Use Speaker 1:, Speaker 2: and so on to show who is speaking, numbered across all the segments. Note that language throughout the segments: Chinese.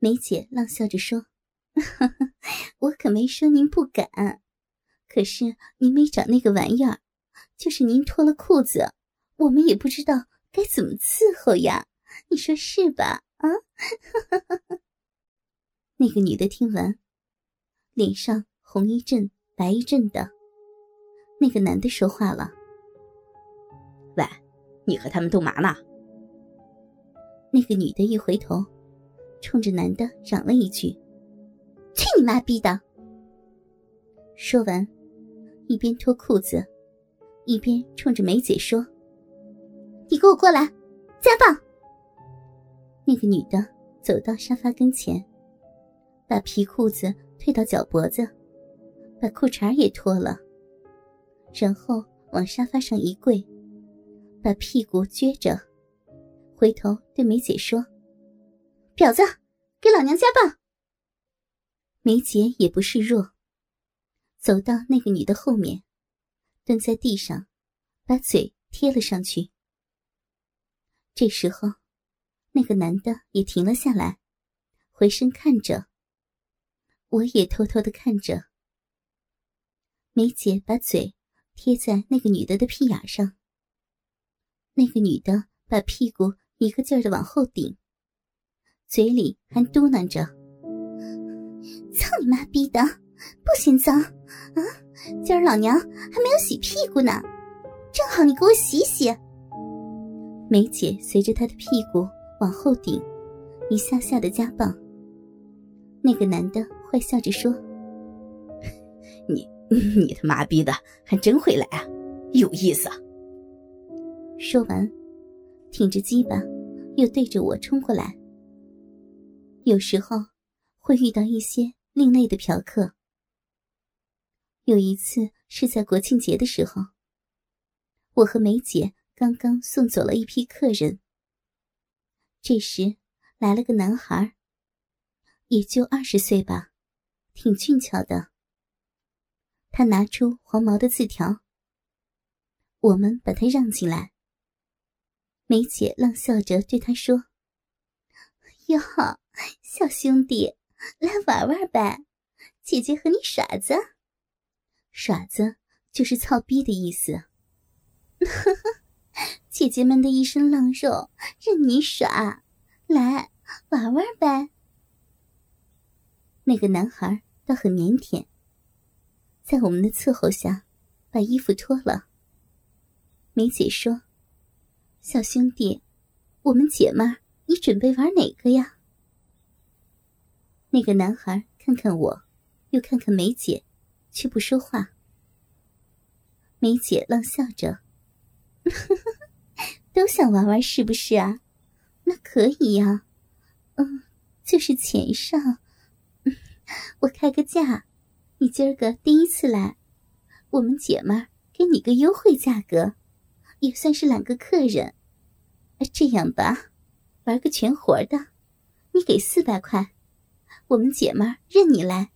Speaker 1: 梅姐浪笑着说：“ 我可没说您不敢，可是您没找那个玩意儿，就是您脱了裤子，我们也不知道该怎么伺候呀。你说是吧？啊？” 那个女的听完，脸上红一阵白一阵的。那个男的说话了：“
Speaker 2: 喂，你和他们斗嘛呢？”
Speaker 1: 那个女的一回头，冲着男的嚷了一句：“去你妈逼的！”说完，一边脱裤子，一边冲着梅姐说：“你给我过来，家暴！”那个女的走到沙发跟前，把皮裤子退到脚脖子，把裤衩也脱了，然后往沙发上一跪，把屁股撅着。回头对梅姐说：“婊子，给老娘家暴！”梅姐也不示弱，走到那个女的后面，蹲在地上，把嘴贴了上去。这时候，那个男的也停了下来，回身看着。我也偷偷的看着。梅姐把嘴贴在那个女的的屁眼上，那个女的把屁股。一个劲儿的往后顶，嘴里还嘟囔着：“操你妈逼的，不嫌脏啊！今儿老娘还没有洗屁股呢，正好你给我洗洗。”梅姐随着他的屁股往后顶，一下下的加棒。那个男的坏笑着说：“
Speaker 2: 你你他妈逼的还真会来啊，有意思。”
Speaker 1: 说完。挺着鸡巴，又对着我冲过来。有时候会遇到一些另类的嫖客。有一次是在国庆节的时候，我和梅姐刚刚送走了一批客人。这时来了个男孩，也就二十岁吧，挺俊俏的。他拿出黄毛的字条，我们把他让进来。梅姐浪笑着对他说：“哟，小兄弟，来玩玩呗，姐姐和你耍子。耍子就是操逼的意思。呵 呵姐姐们的一身浪肉任你耍，来玩玩呗。”那个男孩倒很腼腆，在我们的伺候下，把衣服脱了。梅姐说。小兄弟，我们姐们儿，你准备玩哪个呀？那个男孩看看我，又看看梅姐，却不说话。梅姐浪笑着：“ 都想玩玩是不是啊？那可以呀，嗯，就是钱上，我开个价，你今儿个第一次来，我们姐们给你个优惠价格，也算是揽个客人。”这样吧，玩个全活的，你给四百块，我们姐们儿任你来，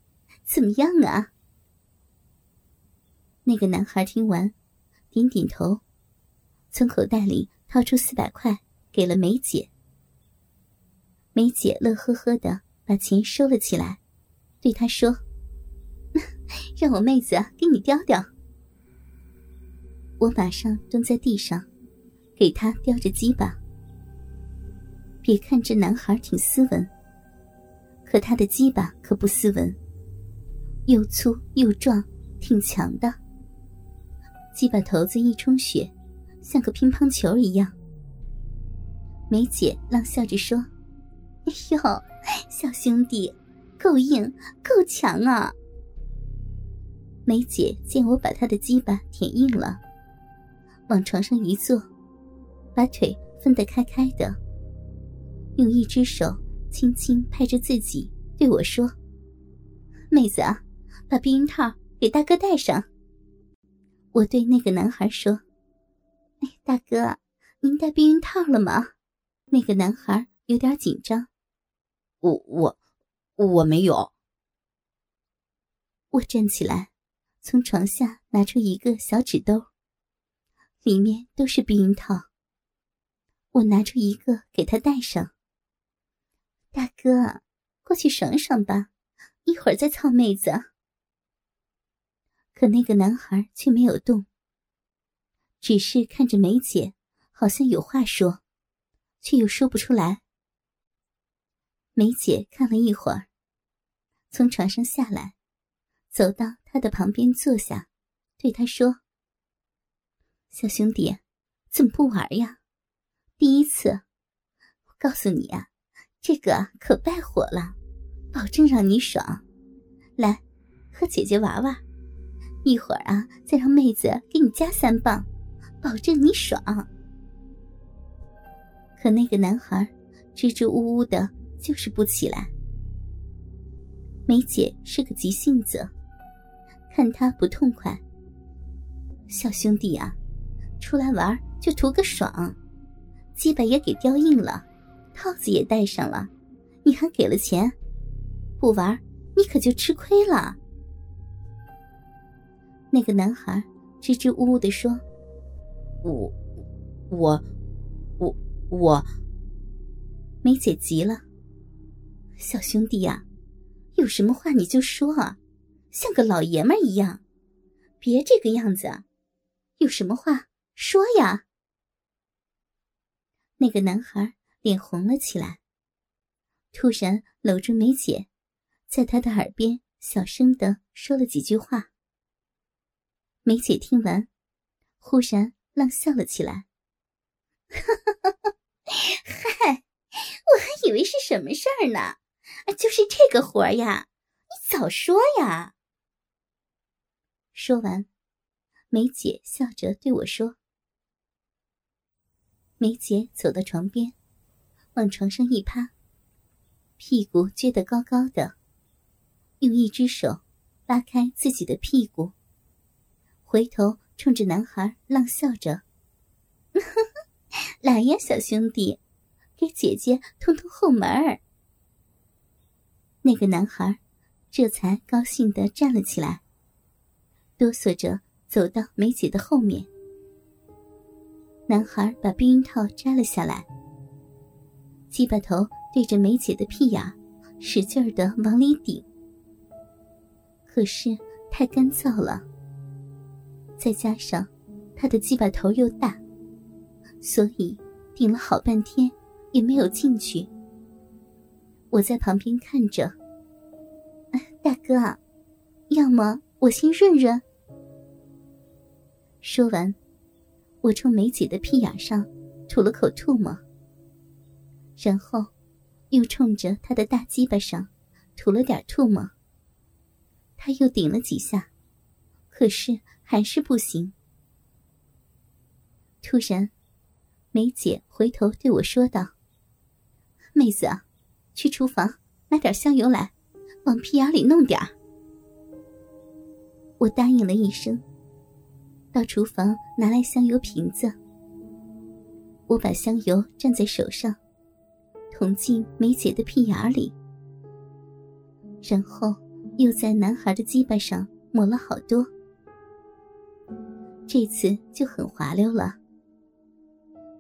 Speaker 1: 怎么样啊？那个男孩听完，点点头，从口袋里掏出四百块给了梅姐。梅姐乐呵呵的把钱收了起来，对他说：“ 让我妹子给你叼叼。”我马上蹲在地上。给他叼着鸡巴。别看这男孩挺斯文，可他的鸡巴可不斯文，又粗又壮，挺强的。鸡巴头子一充血，像个乒乓球一样。梅姐浪笑着说：“哎呦，小兄弟，够硬，够强啊！”梅姐见我把她的鸡巴舔硬了，往床上一坐。把腿分得开开的，用一只手轻轻拍着自己，对我说：“妹子啊，把避孕套给大哥戴上。”我对那个男孩说：“哎，大哥，您戴避孕套了吗？”那个男孩有点紧张：“
Speaker 2: 我我我没有。”
Speaker 1: 我站起来，从床下拿出一个小纸兜，里面都是避孕套。我拿出一个给他戴上。大哥，过去爽爽吧，一会儿再操妹子。可那个男孩却没有动，只是看着梅姐，好像有话说，却又说不出来。梅姐看了一会儿，从床上下来，走到他的旁边坐下，对他说：“小兄弟，怎么不玩呀？第一次，我告诉你啊，这个可败火了，保证让你爽。来，和姐姐玩玩，一会儿啊，再让妹子给你加三磅，保证你爽。”可那个男孩支支吾吾的。就是不起来。梅姐是个急性子，看他不痛快，小兄弟啊，出来玩就图个爽，鸡巴也给叼硬了，套子也戴上了，你还给了钱，不玩你可就吃亏了。那个男孩支支吾吾的说：“
Speaker 2: 我，我，我，我。”
Speaker 1: 梅姐急了。小兄弟呀，有什么话你就说啊，像个老爷们一样，别这个样子。有什么话说呀？那个男孩脸红了起来，突然搂住梅姐，在她的耳边小声的说了几句话。梅姐听完，忽然浪笑了起来：“哈哈哈哈嗨，我还以为是什么事儿呢。”就是这个活呀，你早说呀！说完，梅姐笑着对我说：“梅姐走到床边，往床上一趴，屁股撅得高高的，用一只手拉开自己的屁股，回头冲着男孩浪笑着：‘ 来呀，小兄弟，给姐姐通通后门儿。’”那个男孩这才高兴的站了起来，哆嗦着走到梅姐的后面。男孩把避孕套摘了下来，鸡巴头对着梅姐的屁眼，使劲儿的往里顶。可是太干燥了，再加上他的鸡巴头又大，所以顶了好半天也没有进去。我在旁边看着，大哥，要么我先润润。说完，我冲梅姐的屁眼上吐了口唾沫，然后又冲着她的大鸡巴上吐了点唾沫。他又顶了几下，可是还是不行。突然，梅姐回头对我说道：“妹子。”去厨房拿点香油来，往屁眼里弄点我答应了一声，到厨房拿来香油瓶子。我把香油蘸在手上，捅进梅姐的屁眼里，然后又在男孩的鸡巴上抹了好多。这次就很滑溜了。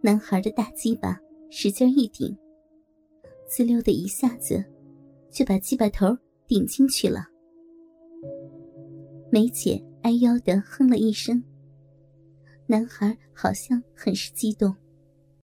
Speaker 1: 男孩的大鸡巴使劲一顶。滋溜的一下子，就把鸡巴头顶进去了。梅姐哎呦的哼了一声，男孩好像很是激动。